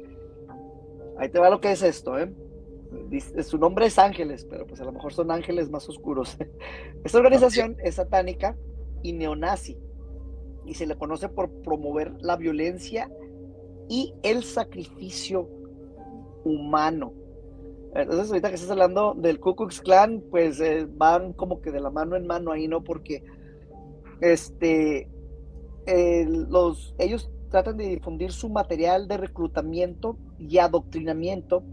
S3: Ahí te va lo que es esto, ¿eh? Su nombre es ángeles, pero pues a lo mejor son ángeles más oscuros. Esta organización es satánica y neonazi y se le conoce por promover la violencia y el sacrificio humano. Entonces, ahorita que estás hablando del Ku Klux Klan, pues eh, van como que de la mano en mano ahí, ¿no? Porque este, los, ellos tratan de difundir su material de reclutamiento y adoctrinamiento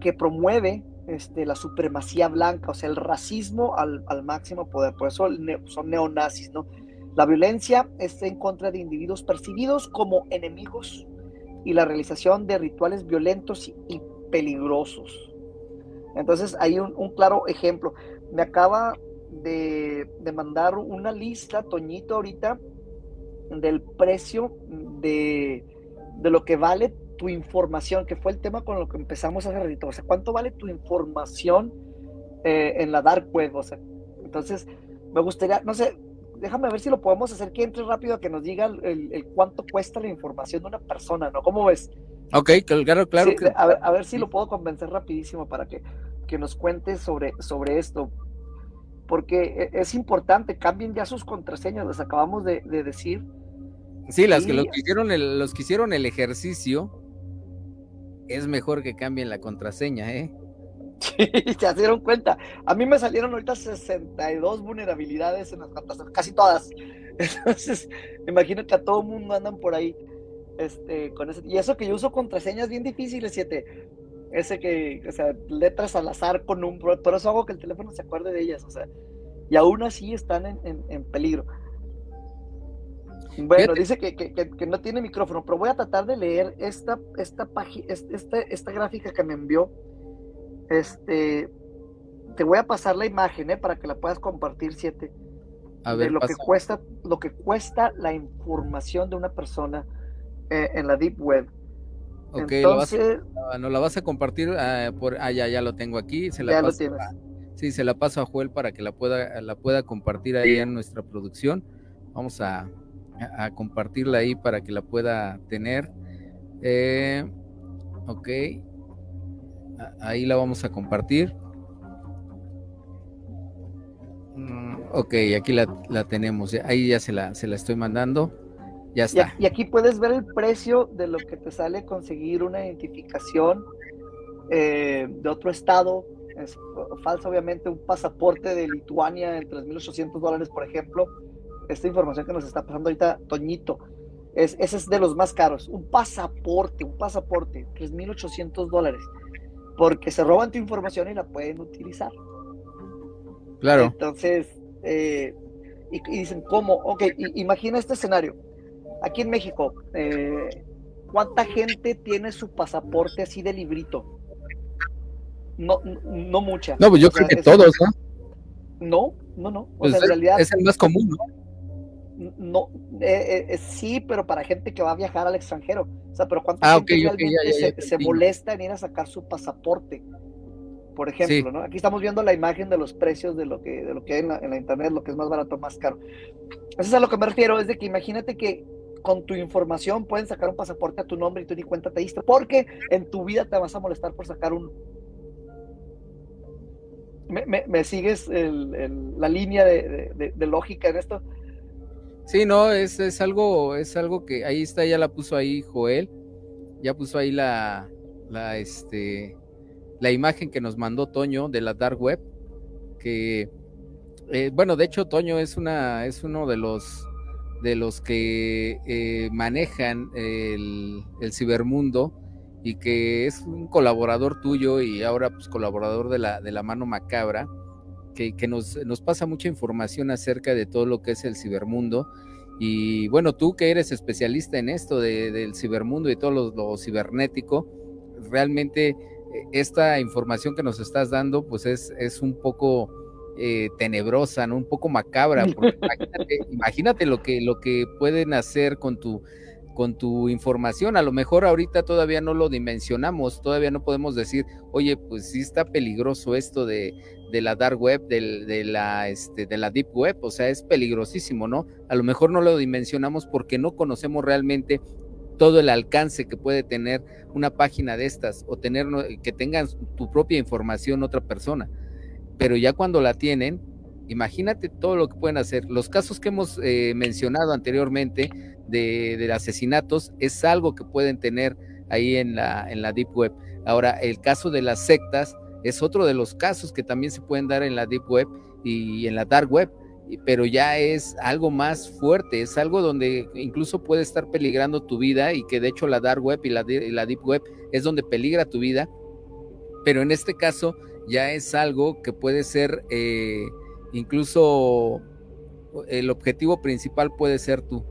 S3: que promueve este, la supremacía blanca, o sea, el racismo al, máximo poder. Por eso son neonazis, ¿no? La violencia está en contra de individuos percibidos como enemigos y la realización de rituales violentos y peligrosos. Entonces, hay un, claro ejemplo. Me acaba de, mandar una lista, Toñito, ahorita, del precio de, lo que vale tu información, que fue el tema con lo que empezamos hace ratito. O sea, ¿cuánto vale tu información eh, en la dark web? O sea, entonces, me gustaría, no sé, déjame ver si lo podemos hacer que entre rápido a que nos diga el, cuánto cuesta la información de una persona, ¿no? ¿Cómo ves?
S2: Ok, claro, claro.
S3: a, ver, si lo puedo convencer rapidísimo para que, que nos cuente sobre, sobre esto. Porque e, es importante, cambien ya sus contraseñas, les acabamos de, decir.
S2: Sí, las que, los que, hicieron el, los que hicieron el ejercicio, es mejor que cambien la contraseña, ¿eh?
S3: Sí, se dieron cuenta. A mí me salieron ahorita 62 vulnerabilidades en las contraseñas, casi todas. Entonces, me imagino que a todo mundo andan por ahí. Este, con ese, y eso que yo uso contraseñas bien difíciles, siete. Ese que, o sea, letras al azar con un. Por eso hago que el teléfono se acuerde de ellas, o sea. Y aún así están en, peligro. Bueno, dice que, que, no tiene micrófono, pero voy a tratar de leer esta, esta, página, esta, esta gráfica que me envió este, te voy a pasar la imagen, ¿eh? Para que la puedas compartir, siete. A ver, de lo que cuesta, lo que cuesta la información de una persona eh, en la deep web.
S2: Ok, Entonces, no la vas a compartir ah, por, ah, ya, ya lo tengo aquí, se la ya paso sí, se la paso a Joel para que la pueda, la pueda compartir ahí en nuestra producción. Vamos a, a, compartirla ahí para que la pueda tener. Eh, ok, Ahí la vamos a compartir. Mm, ok, aquí la, tenemos. Ahí ya se la, se la estoy mandando. Ya está.
S3: Y, aquí puedes ver el precio de lo que te sale conseguir una identificación eh, de otro estado. Es falso, obviamente, un pasaporte de Lituania en 3.800 dólares, por ejemplo. Esta información que nos está pasando ahorita, Toñito. Es, ese es de los más caros. Un pasaporte, un pasaporte, 3.800 dólares porque se roban tu información y la pueden utilizar.
S2: Claro.
S3: Entonces, eh, y, dicen, ¿cómo? Ok, imagina este escenario. Aquí en México, eh, ¿cuánta gente tiene su pasaporte así de librito? No, no mucha.
S2: No, pues yo creo que todos,
S3: ¿no? No, no, no.
S2: O sea, en pues realidad. Es el más común,
S3: ¿no? No, eh, eh, sí, pero para gente que va a viajar al extranjero. O sea, pero ¿cuánta ah, gente realmente se, molesta en ir a sacar su pasaporte? Por ejemplo, ¿no? Aquí estamos viendo la imagen de los precios de lo que, de lo que hay en la, en la internet, lo que es más barato, más caro. Eso es a lo que me refiero, es de que imagínate que con tu información pueden sacar un pasaporte a tu nombre y tú ni cuenta te diste, porque en tu vida te vas a molestar por sacar un, ¿Me, sigues la línea de, lógica en esto?
S2: Sí, no, es, es, algo, es algo que ahí está, ya la puso ahí Joel, ya puso ahí la, la, este, la imagen que nos mandó Toño de la Dark Web, que, eh, bueno, de hecho Toño es, una, es uno de los, de los que eh, manejan el, el cibermundo y que es un colaborador tuyo y ahora pues colaborador de la, de la mano macabra, que, que nos, nos, pasa mucha información acerca de todo lo que es el cibermundo. Y bueno, tú que eres especialista en esto de, del cibermundo y todo lo, cibernético, realmente eh, esta información que nos estás dando pues es, es un poco eh, tenebrosa, ¿no? Un poco macabra, porque imagínate, imagínate, lo que, lo que pueden hacer con tu con tu información. A lo mejor ahorita todavía no lo dimensionamos, todavía no podemos decir, oye, pues sí está peligroso esto de, de la dark web, de, la, este, de la deep web, o sea, es peligrosísimo, ¿no? A lo mejor no lo dimensionamos porque no conocemos realmente todo el alcance que puede tener una página de estas o tener que tengan tu propia información otra persona. Pero ya cuando la tienen, imagínate todo lo que pueden hacer. Los casos que hemos eh, mencionado anteriormente de, asesinatos es algo que pueden tener ahí en la, en la Deep Web. Ahora, el caso de las sectas es otro de los casos que también se pueden dar en la Deep Web y en la Dark Web, pero ya es algo más fuerte, es algo donde incluso puede estar peligrando tu vida y que de hecho la Dark Web y la, Deep Web es donde peligra tu vida, pero en este caso ya es algo que puede ser eh, incluso el objetivo principal puede ser tú.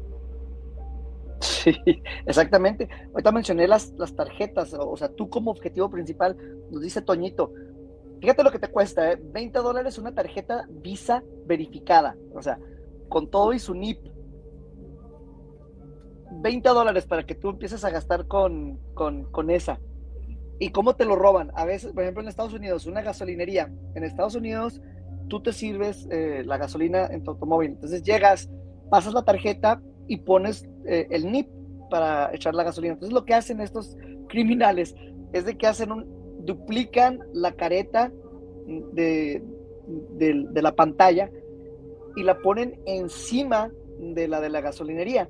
S3: Sí, exactamente. Ahorita mencioné las, las tarjetas, o sea, tú como objetivo principal, nos dice Toñito, fíjate lo que te cuesta, ¿eh? 20 dólares una tarjeta Visa verificada, o sea, con todo y su NIP. 20 dólares para que tú empieces a gastar con, con, esa. ¿Y cómo te lo roban? A veces, por ejemplo, en Estados Unidos, una gasolinería. En Estados Unidos, tú te sirves eh, la gasolina en tu automóvil. Entonces llegas, pasas la tarjeta y pones eh, el NIP para echar la gasolina. Entonces lo que hacen estos criminales es de que hacen un, duplican la careta de, de, la pantalla y la ponen encima de la de la gasolinería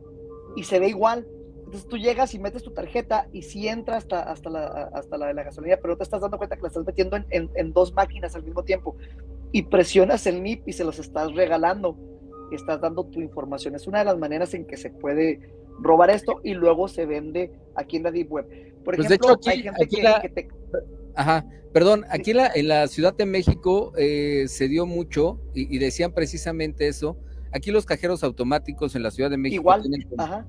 S3: y se ve igual. Entonces tú llegas y metes tu tarjeta y si entra hasta, hasta, la, hasta la de la gasolinería, pero te estás dando cuenta que la estás metiendo en, en dos máquinas al mismo tiempo y presionas el NIP y se los estás regalando estás dando tu información. Es una de las maneras en que se puede robar esto y luego se vende aquí en la Deep Web. Por pues ejemplo, hay gente que, te...
S2: Ajá, perdón, aquí la, en la Ciudad de México eh, se dio mucho y, decían precisamente eso. Aquí los cajeros automáticos en la Ciudad de México
S3: Igual,
S2: tienen, como,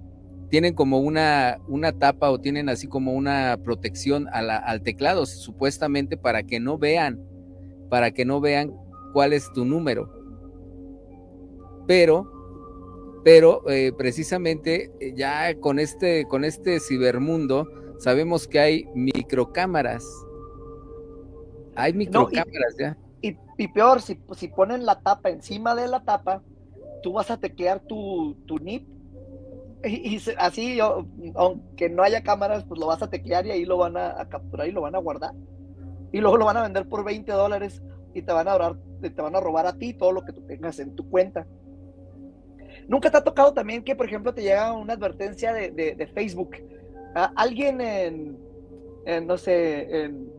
S2: tienen como una, una tapa o tienen así como una protección al teclado, supuestamente para que no vean, para que no vean cuál es tu número pero, pero eh, precisamente eh, ya con este, con este cibermundo sabemos que hay microcámaras. Hay microcámaras ya.
S3: Y, peor, si, si ponen la tapa encima de la tapa, tú vas a teclear tu, tu NIP y, así, aunque no haya cámaras, pues lo vas a teclear y ahí lo van a, capturar y lo van a guardar. Y luego lo van a vender por 20 dólares y te van a te van a robar a ti todo lo que tú tengas en tu cuenta. ¿Nunca te ha tocado también que, por ejemplo, te llega una advertencia de, Facebook? alguien en, no sé, en,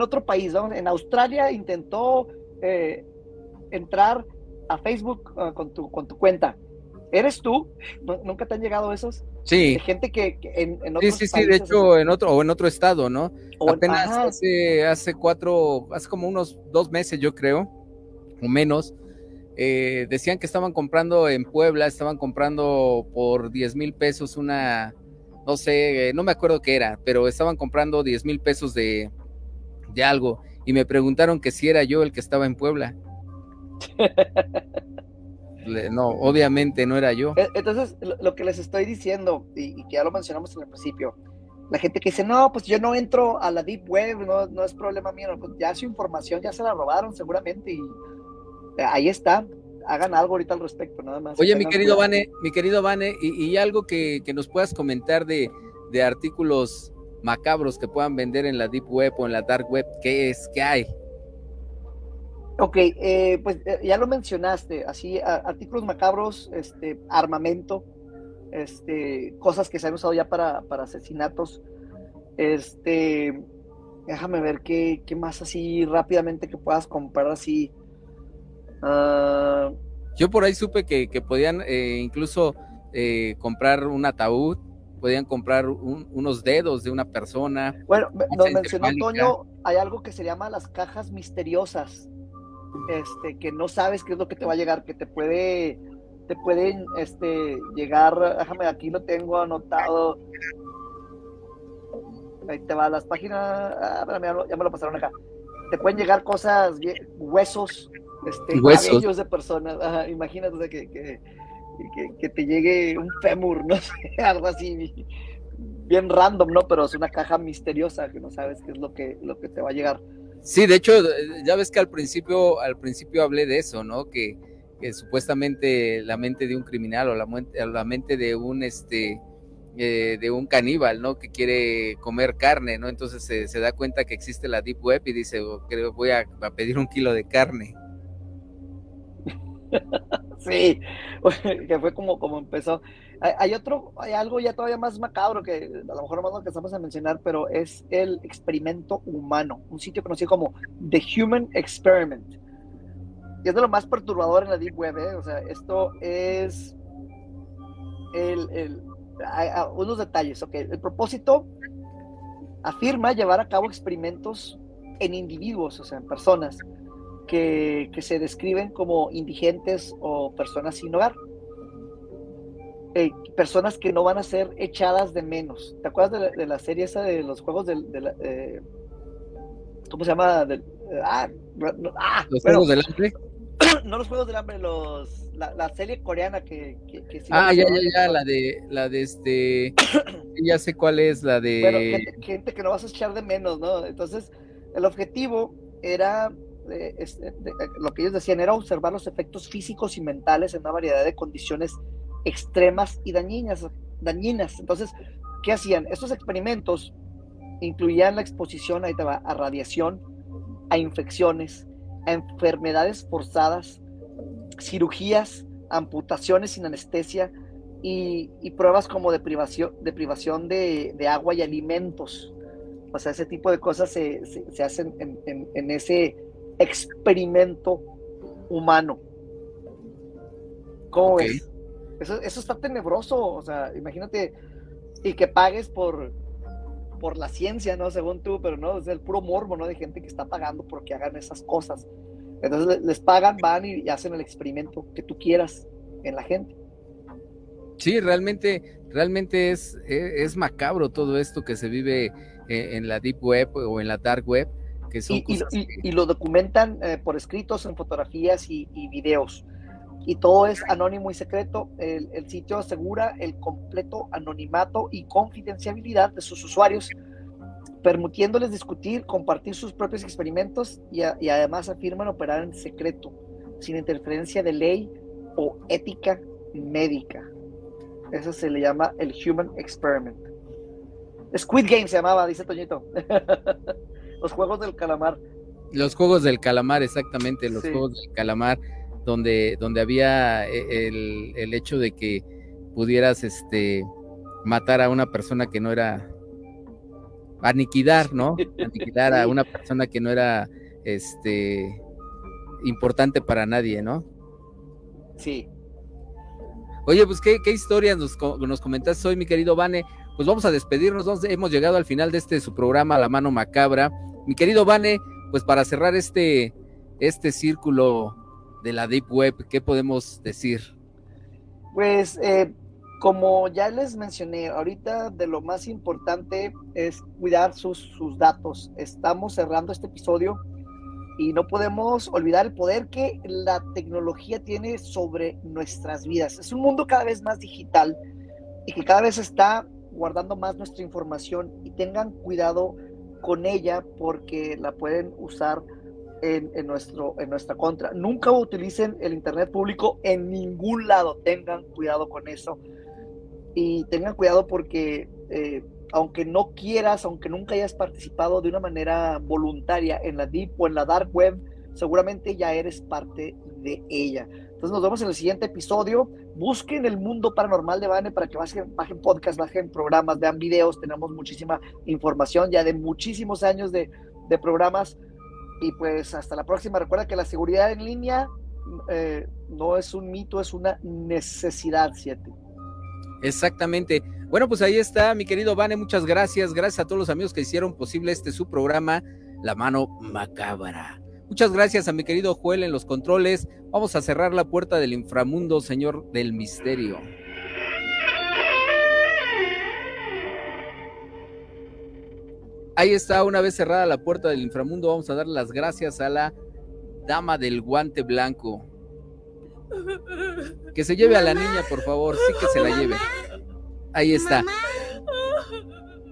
S3: otro país, en Australia intentó eh, entrar a Facebook ah, con, tu, con tu cuenta ¿Eres tú? ¿Nunca te han llegado esos?
S2: Sí.
S3: gente que, en,
S2: en otros Sí, sí, sí, de hecho, en otro, o en otro estado, ¿no? Apenas hace, hace cuatro, hace como unos dos meses, yo creo, o menos, eh, decían que estaban comprando en Puebla, estaban comprando por 10 mil pesos una, no sé, no me acuerdo qué era, pero estaban comprando 10 mil pesos de, de algo y me preguntaron que si era yo el que estaba en Puebla. no, obviamente no era yo.
S3: E, entonces, lo que les estoy diciendo, y, que ya lo mencionamos en el principio, la gente que dice, no, pues yo no entro a la Deep Web, no, no es problema mío, pues ya su información ya se la robaron seguramente y ahí está. Hagan algo ahorita al respecto, nada más.
S2: Oye, mi querido Vane, mi querido Vane, y, algo que, nos puedas comentar de, de artículos macabros que puedan vender en la Deep Web o en la Dark Web, ¿qué es? ¿Qué hay?
S3: Ok, eh, pues eh, ya lo mencionaste, así artículos macabros, este, armamento, este, cosas que se han usado ya para, para asesinatos. Este, déjame ver qué, qué, más así rápidamente que puedas comprar así.
S2: Ah, Yo por ahí supe que, que podían eh, incluso comprar un ataúd, podían comprar unos dedos de una persona.
S3: Bueno, nos mencionó Antonio, hay algo que se llama las cajas misteriosas este, que no sabes qué es lo que te va a llegar, que te puede, te pueden este, llegar, déjame, aquí lo tengo anotado. Ahí te va las páginas, ah, ya, me lo pasaron acá. Te pueden llegar cosas, huesos, este, cabellos de personas, imagínate que, que, que, te llegue un fémur, no sé, algo así bien random, ¿no? Pero es una caja misteriosa que no sabes qué es lo que, lo que te va a llegar.
S2: Sí, de hecho, ya ves que al principio, al principio hablé de eso, ¿no? Que, supuestamente la mente de un criminal o la, la mente de un este eh, de un caníbal, ¿no? Que quiere comer carne, ¿no? Entonces se, da cuenta que existe la deep web y dice, oh, voy a, pedir un kilo de carne.
S3: sí, que fue como, como empezó. Hay, otro, hay algo ya todavía más macabro que a lo mejor más lo que estamos a mencionar, pero es el experimento humano, un sitio conocido como The Human Experiment. Y es de lo más perturbador en la Deep Web, ¿eh? O sea, esto es el, el unos detalles, ok. El propósito afirma llevar a cabo experimentos en individuos, o sea, en personas que, que se describen como indigentes o personas sin hogar eh, personas que no van a ser echadas de menos. ¿Te acuerdas de la, serie esa de los juegos del... De eh, ¿Cómo se llama? ah,
S2: ah, ¿Los juegos del hambre?
S3: no los juegos del hambre, los, la, serie coreana que...
S2: ah, ya, ya, ya, la de, la de este... ya sé cuál es, la de...
S3: Bueno, gente, que no vas a echar de menos, ¿no? Entonces, el objetivo era eh, este, lo que ellos decían era observar los efectos físicos y mentales en una variedad de condiciones extremas y dañinas. dañinas. Entonces, ¿qué hacían? Estos experimentos incluían la exposición a radiación, a infecciones, a enfermedades forzadas, cirugías, amputaciones sin anestesia y, pruebas como de privación, de, privación de, agua y alimentos. O sea, ese tipo de cosas se, hacen en, ese experimento humano. ¿Cómo ves? Eso, está tenebroso, o sea, imagínate, y que pagues por, por la ciencia, ¿no? Según tú, pero no, es el puro morbo, ¿no? De gente que está pagando porque hagan esas cosas. Entonces les pagan, van y, hacen el experimento que tú quieras en la gente.
S2: Sí, realmente, realmente es, e, es, macabro todo esto que se vive eh, en, la deep web o en la dark web. Que son
S3: y, y, lo documentan eh, por escritos, en fotografías y, videos y todo es anónimo y secreto. El, sitio asegura el completo anonimato y confidencialidad de sus usuarios, permitiéndoles discutir, compartir sus propios experimentos y, además afirman operar en secreto, sin interferencia de ley o ética médica. Eso se le llama el Human Experiment. Squid Game se llamaba, dice Toñito. los juegos del calamar.
S2: Los juegos del calamar, exactamente, los juegos del calamar donde, donde había eh, el, hecho de que pudieras este, matar a una persona que no era, aniquilar, ¿no? Aniquilar a una persona que no era este, importante para nadie, ¿no?
S3: Sí.
S2: Oye, pues qué, qué historias nos, nos comentaste hoy, mi querido Vane. Pues vamos a despedirnos, hemos llegado al final de este su programa La Mano Macabra. Mi querido Vane, pues para cerrar este, este círculo de la Deep Web, ¿qué podemos decir?
S3: Pues eh, como ya les mencioné, ahorita de lo más importante es cuidar sus, sus datos. Estamos cerrando este episodio y no podemos olvidar el poder que la tecnología tiene sobre nuestras vidas. Es un mundo cada vez más digital y que cada vez está guardando más nuestra información y tengan cuidado con ella porque la pueden usar en, en, nuestro, en nuestra contra. Nunca utilicen el Internet público en ningún lado. Tengan cuidado con eso. Y tengan cuidado porque eh, aunque no quieras, aunque nunca hayas participado de una manera voluntaria en la Deep o en la Dark Web, seguramente ya eres parte de ella. Entonces nos vemos en el siguiente episodio. Busquen el mundo paranormal de Bane para que bajen, bajen podcast, bajen programas, vean videos. Tenemos muchísima información ya de muchísimos años de, de programas. Y pues hasta la próxima. Recuerda que la seguridad en línea eh, no es un mito, es una necesidad, siete.
S2: Exactamente. Bueno, pues ahí está, mi querido Vane, muchas gracias. Gracias a todos los amigos que hicieron posible este su programa, La Mano Macabra. Muchas gracias a mi querido Joel en los controles. Vamos a cerrar la puerta del inframundo, señor del misterio. Ahí está, una vez cerrada la puerta del inframundo, vamos a dar las gracias a la dama del guante blanco. Que se lleve a la niña, por favor, sí que se la lleve. Ahí está.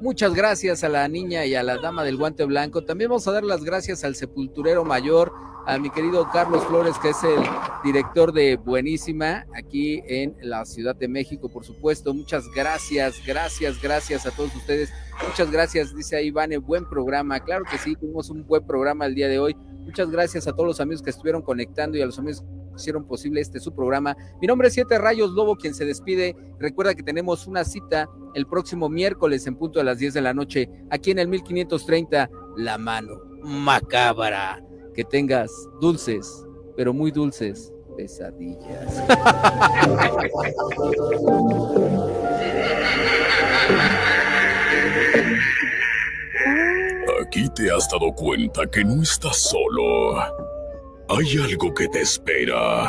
S2: Muchas gracias a la niña y a la dama del guante blanco. También vamos a dar las gracias al sepulturero mayor, a mi querido Carlos Flores, que es el director de Buenísima aquí en la Ciudad de México, por supuesto. Muchas gracias, gracias, gracias a todos ustedes. Muchas gracias, dice ahí Vane, buen programa. Claro que sí, tuvimos un buen programa el día de hoy. Muchas gracias a todos los amigos que estuvieron conectando y a los amigos hicieron posible este su programa. Mi nombre es Siete Rayos Lobo, quien se despide. Recuerda que tenemos una cita el próximo miércoles en punto a las 10 de la noche, aquí en el 1530, La Mano Macabra. Que tengas dulces, pero muy dulces pesadillas.
S1: Aquí te has dado cuenta que no estás solo. Hay algo que te espera.